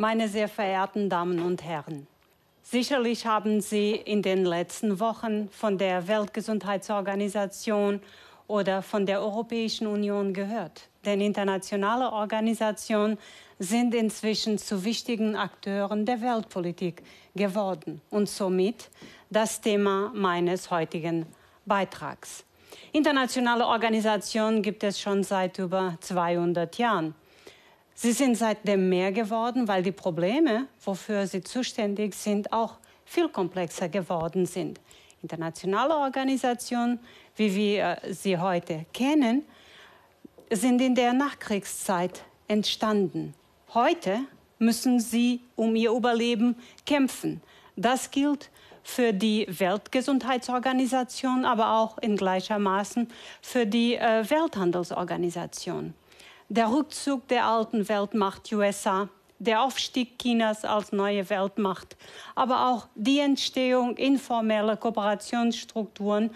Meine sehr verehrten Damen und Herren, sicherlich haben Sie in den letzten Wochen von der Weltgesundheitsorganisation oder von der Europäischen Union gehört. Denn internationale Organisationen sind inzwischen zu wichtigen Akteuren der Weltpolitik geworden und somit das Thema meines heutigen Beitrags. Internationale Organisationen gibt es schon seit über 200 Jahren. Sie sind seitdem mehr geworden, weil die Probleme, wofür sie zuständig sind, auch viel komplexer geworden sind. Internationale Organisationen, wie wir sie heute kennen, sind in der Nachkriegszeit entstanden. Heute müssen sie um ihr Überleben kämpfen. Das gilt für die Weltgesundheitsorganisation, aber auch in gleichermaßen für die äh, Welthandelsorganisation. Der Rückzug der alten Weltmacht USA, der Aufstieg Chinas als neue Weltmacht, aber auch die Entstehung informeller Kooperationsstrukturen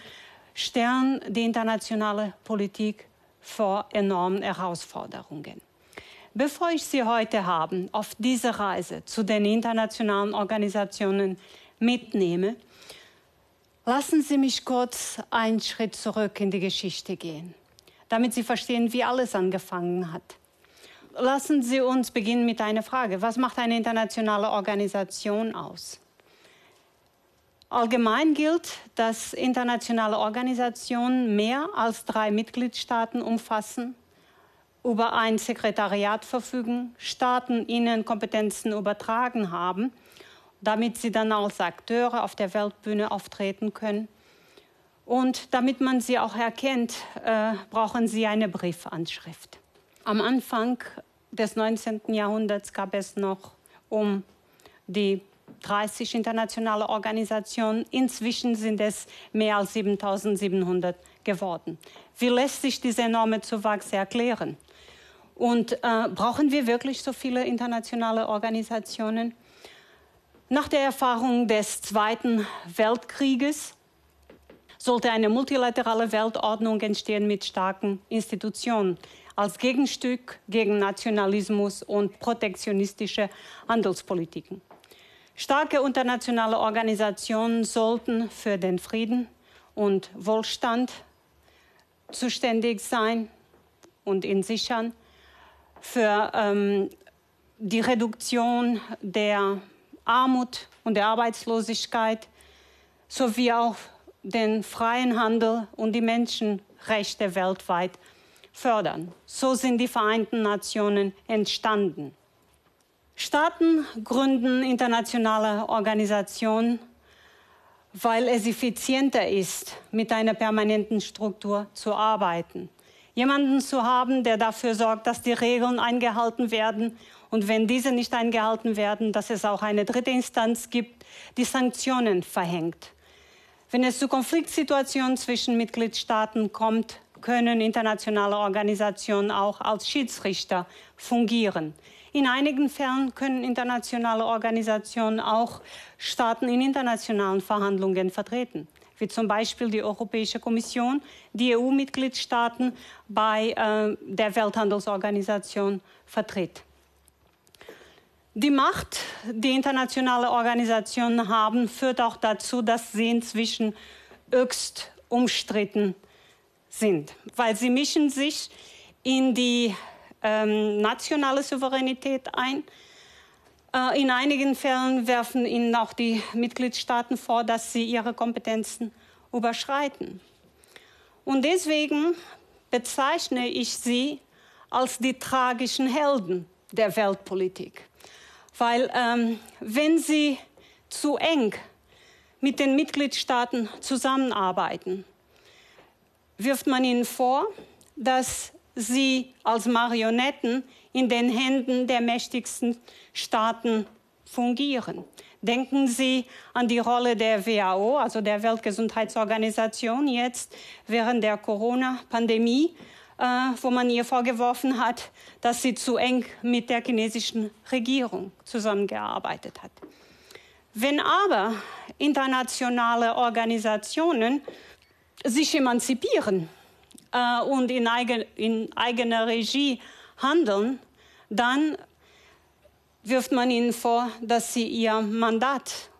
stellen die internationale Politik vor enormen Herausforderungen. Bevor ich Sie heute haben auf diese Reise zu den internationalen Organisationen mitnehme, lassen Sie mich kurz einen Schritt zurück in die Geschichte gehen, damit Sie verstehen, wie alles angefangen hat. Lassen Sie uns beginnen mit einer Frage. Was macht eine internationale Organisation aus? Allgemein gilt, dass internationale Organisationen mehr als drei Mitgliedstaaten umfassen, über ein Sekretariat verfügen, Staaten ihnen Kompetenzen übertragen haben damit sie dann als Akteure auf der Weltbühne auftreten können. Und damit man sie auch erkennt, äh, brauchen sie eine Briefanschrift. Am Anfang des 19. Jahrhunderts gab es noch um die 30 internationale Organisationen. Inzwischen sind es mehr als 7700 geworden. Wie lässt sich dieser enorme Zuwachs erklären? Und äh, brauchen wir wirklich so viele internationale Organisationen? Nach der Erfahrung des Zweiten Weltkrieges sollte eine multilaterale Weltordnung entstehen mit starken Institutionen als Gegenstück gegen Nationalismus und protektionistische Handelspolitiken. Starke internationale Organisationen sollten für den Frieden und Wohlstand zuständig sein und ihn sichern, für ähm, die Reduktion der Armut und der Arbeitslosigkeit sowie auch den freien Handel und die Menschenrechte weltweit fördern. So sind die Vereinten Nationen entstanden. Staaten gründen internationale Organisationen, weil es effizienter ist, mit einer permanenten Struktur zu arbeiten. Jemanden zu haben, der dafür sorgt, dass die Regeln eingehalten werden und wenn diese nicht eingehalten werden, dass es auch eine dritte Instanz gibt, die Sanktionen verhängt. Wenn es zu Konfliktsituationen zwischen Mitgliedstaaten kommt, können internationale Organisationen auch als Schiedsrichter fungieren. In einigen Fällen können internationale Organisationen auch Staaten in internationalen Verhandlungen vertreten, wie zum Beispiel die Europäische Kommission, die EU-Mitgliedstaaten bei äh, der Welthandelsorganisation vertritt. Die Macht, die internationale Organisationen haben, führt auch dazu, dass sie inzwischen höchst umstritten sind, weil sie mischen sich in die ähm, nationale Souveränität ein. Äh, in einigen Fällen werfen ihnen auch die Mitgliedstaaten vor, dass sie ihre Kompetenzen überschreiten. Und deswegen bezeichne ich sie als die tragischen Helden der Weltpolitik. Weil ähm, wenn sie zu eng mit den Mitgliedstaaten zusammenarbeiten, wirft man ihnen vor, dass sie als Marionetten in den Händen der mächtigsten Staaten fungieren. Denken Sie an die Rolle der WHO, also der Weltgesundheitsorganisation, jetzt während der Corona-Pandemie wo man ihr vorgeworfen hat, dass sie zu eng mit der chinesischen Regierung zusammengearbeitet hat. Wenn aber internationale Organisationen sich emanzipieren äh, und in, eigen, in eigener Regie handeln, dann wirft man ihnen vor, dass sie ihr Mandat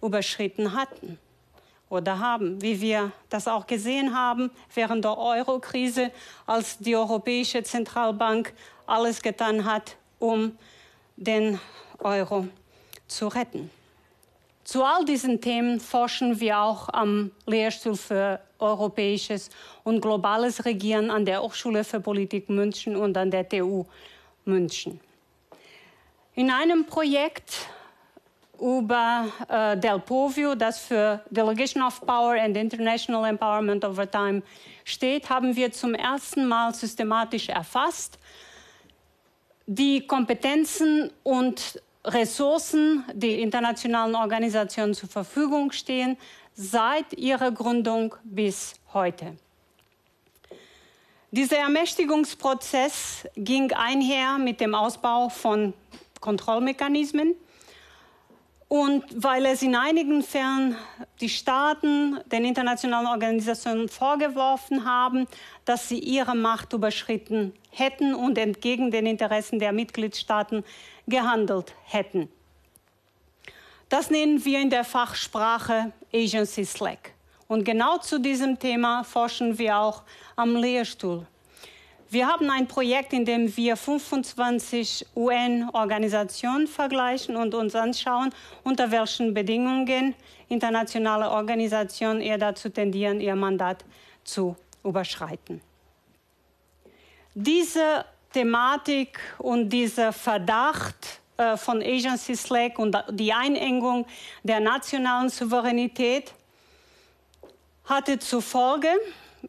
überschritten hatten oder haben, wie wir das auch gesehen haben während der Eurokrise, als die Europäische Zentralbank alles getan hat, um den Euro zu retten. Zu all diesen Themen forschen wir auch am Lehrstuhl für europäisches und globales Regieren an der Hochschule für Politik München und an der TU München. In einem Projekt über äh, Del Povio, das für Delegation of Power and International Empowerment over Time steht, haben wir zum ersten Mal systematisch erfasst die Kompetenzen und Ressourcen, die internationalen Organisationen zur Verfügung stehen, seit ihrer Gründung bis heute. Dieser Ermächtigungsprozess ging einher mit dem Ausbau von Kontrollmechanismen. Und weil es in einigen Fällen die Staaten den internationalen Organisationen vorgeworfen haben, dass sie ihre Macht überschritten hätten und entgegen den Interessen der Mitgliedstaaten gehandelt hätten. Das nennen wir in der Fachsprache Agency Slack. Und genau zu diesem Thema forschen wir auch am Lehrstuhl. Wir haben ein Projekt, in dem wir 25 UN-Organisationen vergleichen und uns anschauen, unter welchen Bedingungen internationale Organisationen eher dazu tendieren, ihr Mandat zu überschreiten. Diese Thematik und dieser Verdacht äh, von Agency Slack und die Einengung der nationalen Souveränität hatte zur Folge,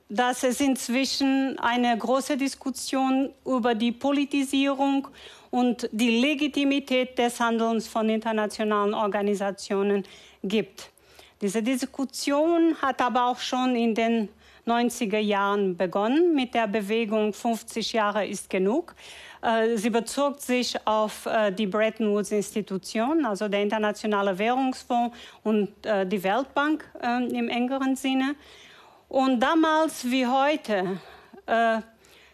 dass es inzwischen eine große Diskussion über die Politisierung und die Legitimität des Handelns von internationalen Organisationen gibt. Diese Diskussion hat aber auch schon in den 90er Jahren begonnen mit der Bewegung 50 Jahre ist genug. Äh, sie bezog sich auf äh, die Bretton Woods-Institution, also der Internationale Währungsfonds und äh, die Weltbank im engeren Sinne. Und damals wie heute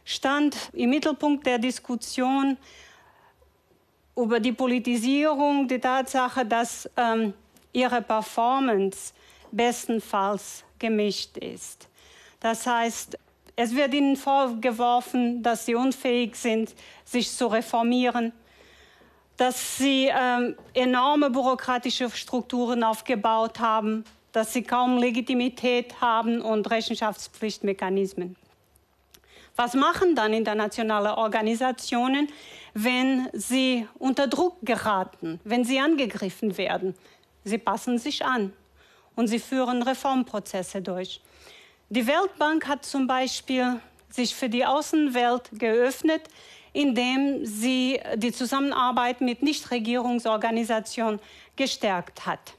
stand im Mittelpunkt der Diskussion über die Politisierung die Tatsache, dass ähm, ihre Performance bestenfalls gemischt ist. Das heißt, es wird ihnen vorgeworfen, dass sie unfähig sind, sich zu reformieren, dass sie äh, enorme bürokratische Strukturen aufgebaut haben, dass sie kaum Legitimität haben und Rechenschaftspflichtmechanismen. Was machen dann internationale Organisationen, wenn sie unter Druck geraten, wenn sie angegriffen werden? Sie passen sich an und sie führen Reformprozesse durch. Die Weltbank hat zum Beispiel sich für die Außenwelt geöffnet, indem sie die Zusammenarbeit mit Nichtregierungsorganisationen gestärkt hat.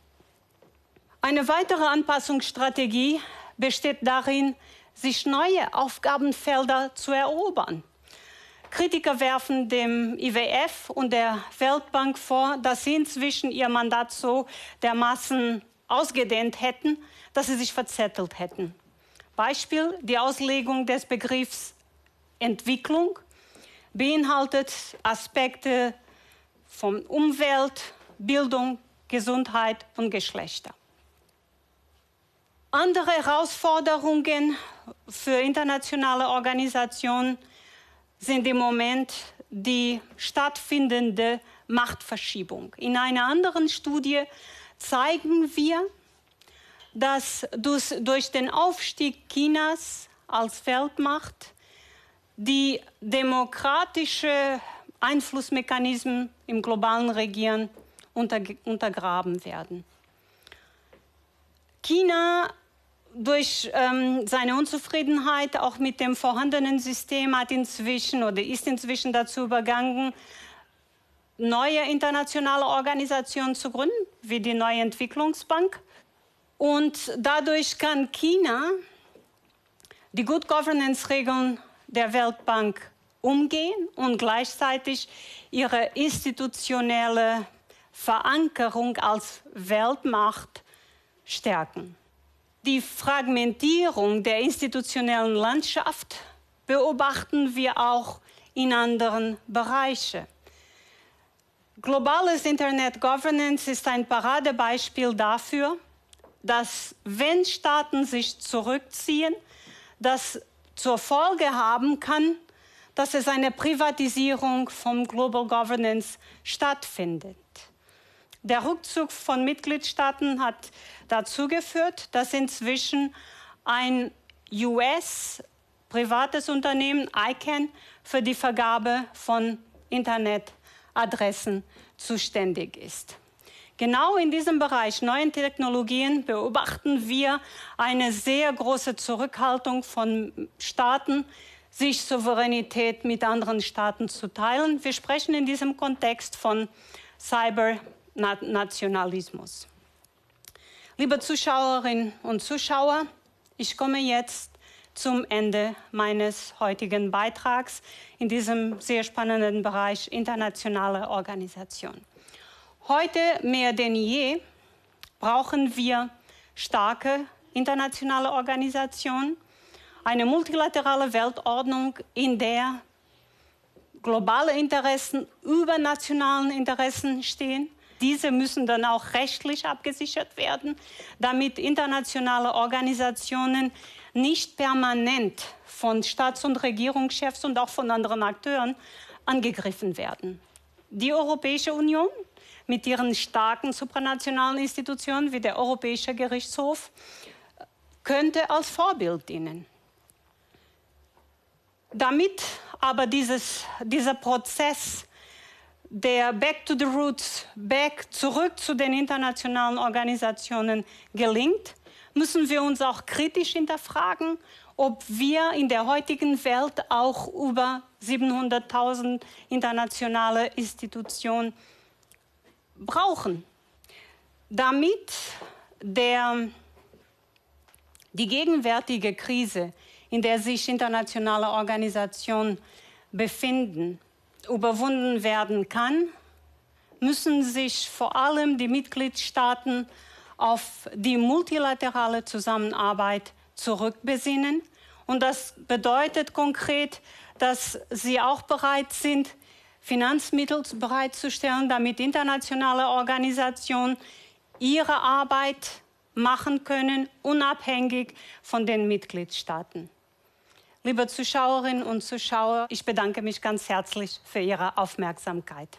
Eine weitere Anpassungsstrategie besteht darin, sich neue Aufgabenfelder zu erobern. Kritiker werfen dem IWF und der Weltbank vor, dass sie inzwischen ihr Mandat so dermaßen ausgedehnt hätten, dass sie sich verzettelt hätten. Beispiel, die Auslegung des Begriffs Entwicklung beinhaltet Aspekte von Umwelt, Bildung, Gesundheit und Geschlechter. Andere Herausforderungen für internationale Organisationen sind im Moment die stattfindende Machtverschiebung. In einer anderen Studie zeigen wir, dass durch den Aufstieg Chinas als Weltmacht die demokratische Einflussmechanismen im globalen Regieren untergraben werden. China durch ähm, seine Unzufriedenheit auch mit dem vorhandenen System hat inzwischen oder ist inzwischen dazu übergangen, neue internationale Organisationen zu gründen, wie die neue Entwicklungsbank und dadurch kann China die Good Governance-Regeln der Weltbank umgehen und gleichzeitig ihre institutionelle Verankerung als Weltmacht stärken. Die Fragmentierung der institutionellen Landschaft beobachten wir auch in anderen Bereichen. Globales Internet Governance ist ein Paradebeispiel dafür, dass wenn Staaten sich zurückziehen, das zur Folge haben kann, dass es eine Privatisierung vom Global Governance stattfindet. Der Rückzug von Mitgliedstaaten hat dazu geführt, dass inzwischen ein US privates Unternehmen ICANN für die Vergabe von Internetadressen zuständig ist. Genau in diesem Bereich neuen Technologien beobachten wir eine sehr große Zurückhaltung von Staaten, sich Souveränität mit anderen Staaten zu teilen. Wir sprechen in diesem Kontext von Cybernationalismus. Liebe Zuschauerinnen und Zuschauer, ich komme jetzt zum Ende meines heutigen Beitrags in diesem sehr spannenden Bereich internationale Organisation. Heute mehr denn je brauchen wir starke internationale Organisationen, eine multilaterale Weltordnung, in der globale Interessen über nationalen Interessen stehen. Diese müssen dann auch rechtlich abgesichert werden, damit internationale Organisationen nicht permanent von Staats- und Regierungschefs und auch von anderen Akteuren angegriffen werden. Die Europäische Union mit ihren starken supranationalen Institutionen wie der Europäische Gerichtshof könnte als Vorbild dienen. Damit aber dieses, dieser Prozess der Back to the Roots, Back zurück zu den internationalen Organisationen gelingt, müssen wir uns auch kritisch hinterfragen, ob wir in der heutigen Welt auch über 700.000 internationale Institutionen brauchen, damit der, die gegenwärtige Krise, in der sich internationale Organisationen befinden, überwunden werden kann, müssen sich vor allem die Mitgliedstaaten auf die multilaterale Zusammenarbeit zurückbesinnen. Und das bedeutet konkret, dass sie auch bereit sind, Finanzmittel bereitzustellen, damit internationale Organisationen ihre Arbeit machen können, unabhängig von den Mitgliedstaaten. Liebe Zuschauerinnen und Zuschauer, ich bedanke mich ganz herzlich für Ihre Aufmerksamkeit.